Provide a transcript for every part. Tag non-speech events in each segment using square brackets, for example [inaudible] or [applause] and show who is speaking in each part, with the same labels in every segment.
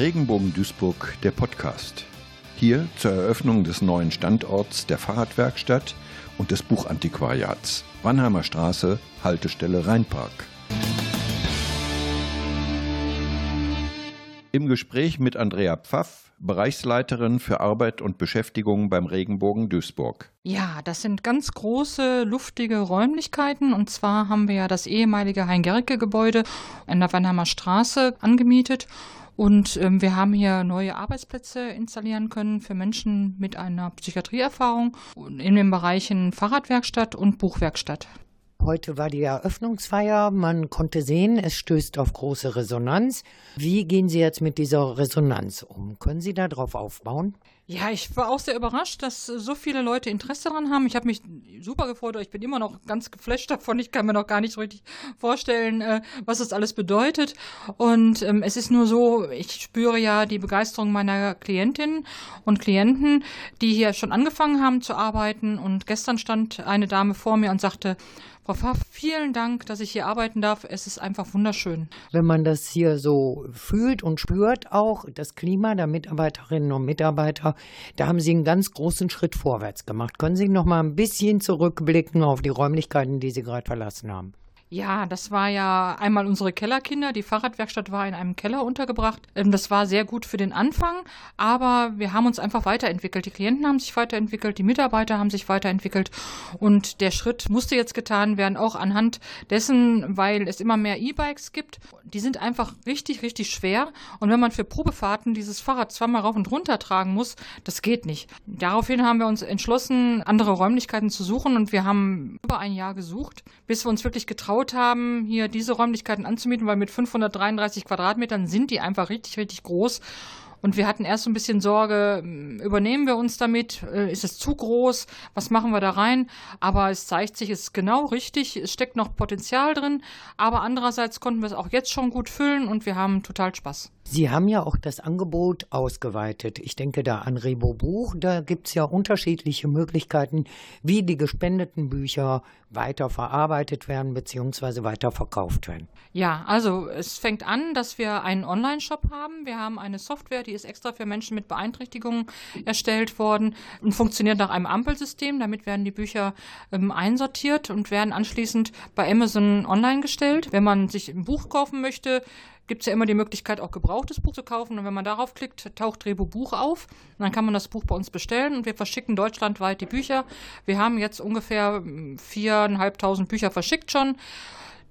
Speaker 1: Regenbogen Duisburg, der Podcast. Hier zur Eröffnung des neuen Standorts der Fahrradwerkstatt und des Buchantiquariats. Wannheimer Straße, Haltestelle Rheinpark. Im Gespräch mit Andrea Pfaff, Bereichsleiterin für Arbeit und Beschäftigung beim Regenbogen Duisburg.
Speaker 2: Ja, das sind ganz große, luftige Räumlichkeiten. Und zwar haben wir ja das ehemalige Hein-Gericke-Gebäude an der Wannheimer Straße angemietet. Und ähm, wir haben hier neue Arbeitsplätze installieren können für Menschen mit einer Psychiatrieerfahrung in den Bereichen Fahrradwerkstatt und Buchwerkstatt.
Speaker 3: Heute war die Eröffnungsfeier. Man konnte sehen, es stößt auf große Resonanz. Wie gehen Sie jetzt mit dieser Resonanz um? Können Sie darauf aufbauen?
Speaker 2: Ja, ich war auch sehr überrascht, dass so viele Leute Interesse daran haben. Ich habe mich super gefreut, ich bin immer noch ganz geflasht [laughs] davon. Ich kann mir noch gar nicht so richtig vorstellen, äh, was das alles bedeutet. Und ähm, es ist nur so, ich spüre ja die Begeisterung meiner Klientinnen und Klienten, die hier schon angefangen haben zu arbeiten. Und gestern stand eine Dame vor mir und sagte, Frau Pfaff, vielen Dank, dass ich hier arbeiten darf. Es ist einfach wunderschön.
Speaker 3: Wenn man das hier so fühlt und spürt, auch das Klima der Mitarbeiterinnen und Mitarbeiter, da haben Sie einen ganz großen Schritt vorwärts gemacht. Können Sie noch mal ein bisschen zurückblicken auf die Räumlichkeiten, die Sie gerade verlassen haben?
Speaker 2: Ja, das war ja einmal unsere Kellerkinder. Die Fahrradwerkstatt war in einem Keller untergebracht. Ähm, das war sehr gut für den Anfang, aber wir haben uns einfach weiterentwickelt. Die Klienten haben sich weiterentwickelt, die Mitarbeiter haben sich weiterentwickelt und der Schritt musste jetzt getan werden, auch anhand dessen, weil es immer mehr E-Bikes gibt. Die sind einfach richtig, richtig schwer und wenn man für Probefahrten dieses Fahrrad zweimal rauf und runter tragen muss, das geht nicht. Daraufhin haben wir uns entschlossen, andere Räumlichkeiten zu suchen und wir haben über ein Jahr gesucht, bis wir uns wirklich getraut getraut haben, hier diese Räumlichkeiten anzumieten, weil mit 533 Quadratmetern sind die einfach richtig, richtig groß. Und wir hatten erst so ein bisschen Sorge, hm, übernehmen wir uns damit? Äh, ist es zu groß? Was machen wir da rein? Aber es zeigt sich, es ist genau richtig. Es steckt noch Potenzial drin. Aber andererseits konnten wir es auch jetzt schon gut füllen und wir haben total Spaß.
Speaker 3: Sie haben ja auch das Angebot ausgeweitet. Ich denke da an Rebo Buch. Da gibt es ja unterschiedliche Möglichkeiten, wie die gespendeten Bücher weiter verarbeitet werden bzw. weiter verkauft werden.
Speaker 2: Ja, also es fängt an, dass wir einen Online-Shop haben. Wir haben eine Software, die ist extra für Menschen mit Beeinträchtigungen erstellt worden und funktioniert nach einem Ampelsystem. Damit werden die Bücher ähm, einsortiert und werden anschließend bei Amazon online gestellt. Wenn man sich ein Buch kaufen möchte, gibt es ja immer die Möglichkeit, auch gebrauchtes Buch zu kaufen. Und wenn man darauf klickt, taucht Rebo Buch auf. Und dann kann man das Buch bei uns bestellen und wir verschicken deutschlandweit die Bücher. Wir haben jetzt ungefähr viereinhalbtausend Bücher verschickt schon.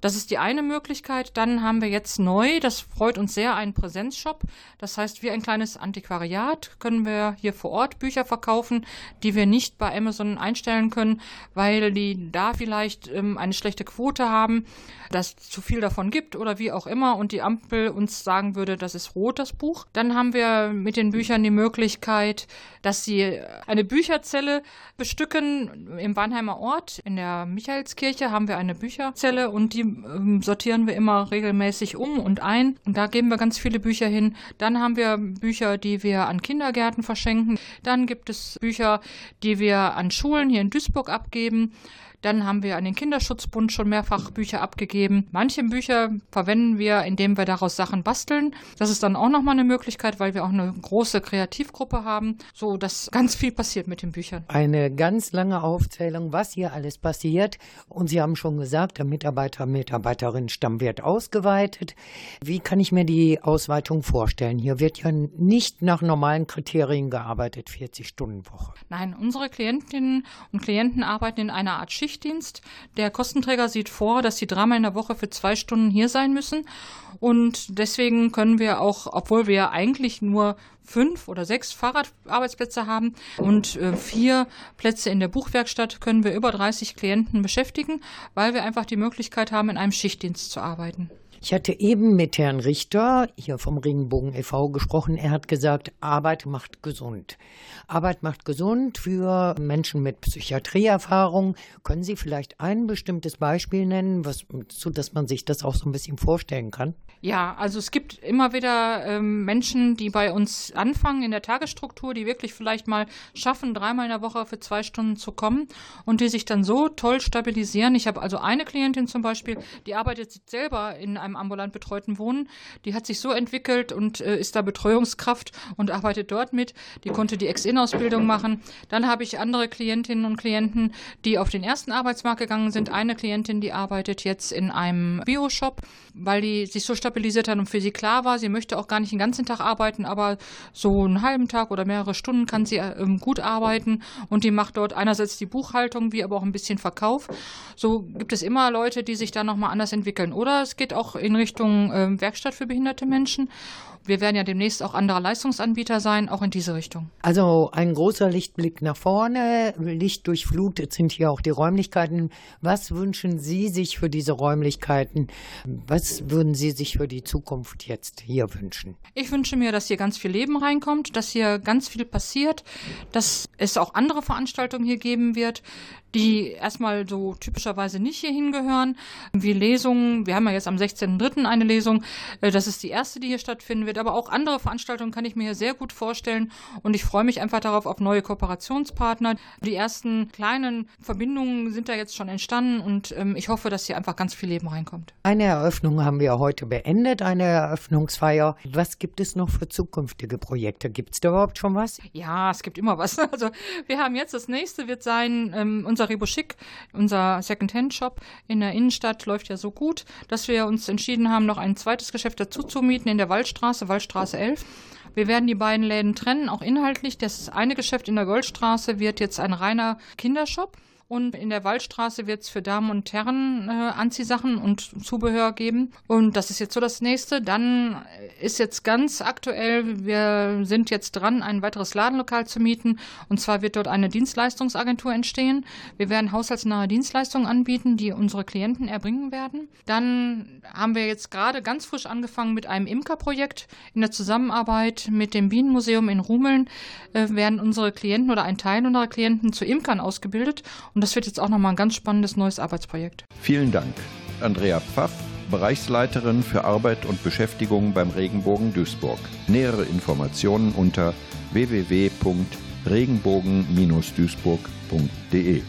Speaker 2: Das ist die eine Möglichkeit. Dann haben wir jetzt neu, das freut uns sehr, einen Präsenzshop. Das heißt, wie ein kleines Antiquariat können wir hier vor Ort Bücher verkaufen, die wir nicht bei Amazon einstellen können, weil die da vielleicht ähm, eine schlechte Quote haben, dass zu viel davon gibt oder wie auch immer und die Ampel uns sagen würde, das ist rot, das Buch. Dann haben wir mit den Büchern die Möglichkeit, dass sie eine Bücherzelle bestücken. Im Wannheimer Ort, in der Michaelskirche, haben wir eine Bücherzelle und die ähm, sortieren wir immer regelmäßig um und ein. Und da geben wir ganz viele Bücher hin. Dann haben wir Bücher, die wir an Kindergärten verschenken. Dann gibt es Bücher, die wir an Schulen hier in Duisburg abgeben. Dann haben wir an den Kinderschutzbund schon mehrfach Bücher abgegeben. Manche Bücher verwenden wir, indem wir daraus Sachen basteln. Das ist dann auch nochmal eine Möglichkeit, weil wir auch eine große Kreativgruppe haben, so dass ganz viel passiert mit den Büchern.
Speaker 3: Eine ganz lange Aufzählung, was hier alles passiert. Und Sie haben schon gesagt, der Mitarbeiter, Mitarbeiterin-Stamm wird ausgeweitet. Wie kann ich mir die Ausweitung vorstellen? Hier wird ja nicht nach normalen Kriterien gearbeitet, 40-Stunden-Woche.
Speaker 2: Nein, unsere Klientinnen und Klienten arbeiten in einer Art Schicht Schichtdienst. Der Kostenträger sieht vor, dass sie dreimal in der Woche für zwei Stunden hier sein müssen. Und deswegen können wir auch, obwohl wir eigentlich nur fünf oder sechs Fahrradarbeitsplätze haben und äh, vier Plätze in der Buchwerkstatt, können wir über 30 Klienten beschäftigen, weil wir einfach die Möglichkeit haben, in einem Schichtdienst zu arbeiten.
Speaker 3: Ich hatte eben mit Herrn Richter hier vom Regenbogen e.V. gesprochen. Er hat gesagt, Arbeit macht gesund. Arbeit macht gesund für Menschen mit Psychiatrieerfahrung. Können Sie vielleicht ein bestimmtes Beispiel nennen, was, so dass man sich das auch so ein bisschen vorstellen kann?
Speaker 2: Ja, also es gibt immer wieder ähm, Menschen, die bei uns anfangen in der Tagesstruktur, die wirklich vielleicht mal schaffen, dreimal in der Woche für zwei Stunden zu kommen und die sich dann so toll stabilisieren. Ich habe also eine Klientin zum Beispiel, die arbeitet selber in einem einem ambulant betreuten Wohnen. Die hat sich so entwickelt und äh, ist da Betreuungskraft und arbeitet dort mit. Die konnte die Ex-In-Ausbildung machen. Dann habe ich andere Klientinnen und Klienten, die auf den ersten Arbeitsmarkt gegangen sind. Eine Klientin, die arbeitet jetzt in einem Bioshop, weil die sich so stabilisiert hat und für sie klar war, sie möchte auch gar nicht den ganzen Tag arbeiten, aber so einen halben Tag oder mehrere Stunden kann sie ähm, gut arbeiten und die macht dort einerseits die Buchhaltung, wie aber auch ein bisschen Verkauf. So gibt es immer Leute, die sich da nochmal anders entwickeln. Oder es geht auch in Richtung äh, Werkstatt für behinderte Menschen. Wir werden ja demnächst auch anderer Leistungsanbieter sein, auch in diese Richtung.
Speaker 3: Also ein großer Lichtblick nach vorne, Licht durchflutet sind hier auch die Räumlichkeiten. Was wünschen Sie sich für diese Räumlichkeiten? Was würden Sie sich für die Zukunft jetzt hier wünschen?
Speaker 2: Ich wünsche mir, dass hier ganz viel Leben reinkommt, dass hier ganz viel passiert, dass es auch andere Veranstaltungen hier geben wird, die erstmal so typischerweise nicht hier hingehören, wie Lesungen. Wir haben ja jetzt am 16.03. eine Lesung. Äh, das ist die erste, die hier stattfinden wird. Aber auch andere Veranstaltungen kann ich mir hier sehr gut vorstellen. Und ich freue mich einfach darauf auf neue Kooperationspartner. Die ersten kleinen Verbindungen sind da jetzt schon entstanden und ähm, ich hoffe, dass hier einfach ganz viel Leben reinkommt.
Speaker 3: Eine Eröffnung haben wir heute beendet, eine Eröffnungsfeier. Was gibt es noch für zukünftige Projekte? Gibt es da überhaupt schon was?
Speaker 2: Ja, es gibt immer was. [laughs] Also wir haben jetzt das nächste wird sein, ähm, unser Rebo Chic, unser Second-Hand-Shop in der Innenstadt läuft ja so gut, dass wir uns entschieden haben, noch ein zweites Geschäft dazu zu mieten in der Waldstraße, Waldstraße 11. Wir werden die beiden Läden trennen, auch inhaltlich. Das eine Geschäft in der Goldstraße wird jetzt ein reiner Kindershop. Und in der Waldstraße wird es für Damen und Herren äh, Anziehsachen und Zubehör geben. Und das ist jetzt so das nächste. Dann ist jetzt ganz aktuell, wir sind jetzt dran, ein weiteres Ladenlokal zu mieten. Und zwar wird dort eine Dienstleistungsagentur entstehen. Wir werden haushaltsnahe Dienstleistungen anbieten, die unsere Klienten erbringen werden. Dann haben wir jetzt gerade ganz frisch angefangen mit einem Imkerprojekt in der Zusammenarbeit mit dem Bienenmuseum in Rumeln. Äh, werden unsere Klienten oder ein Teil unserer Klienten zu Imkern ausgebildet. Und das wird jetzt auch nochmal ein ganz spannendes neues Arbeitsprojekt.
Speaker 1: Vielen Dank. Andrea Pfaff, Bereichsleiterin für Arbeit und Beschäftigung beim Regenbogen Duisburg. Nähere Informationen unter www.regenbogen-duisburg.de.